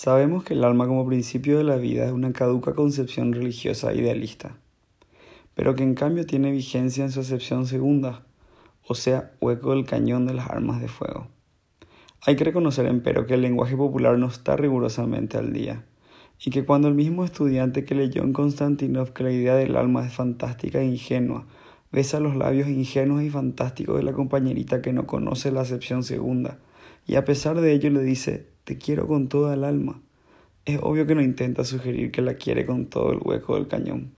Sabemos que el alma como principio de la vida es una caduca concepción religiosa idealista, pero que en cambio tiene vigencia en su acepción segunda, o sea, hueco del cañón de las armas de fuego. Hay que reconocer, empero, que el lenguaje popular no está rigurosamente al día, y que cuando el mismo estudiante que leyó en Konstantinov que la idea del alma es fantástica e ingenua, besa los labios ingenuos y fantásticos de la compañerita que no conoce la acepción segunda, y a pesar de ello le dice te quiero con toda el alma. Es obvio que no intenta sugerir que la quiere con todo el hueco del cañón.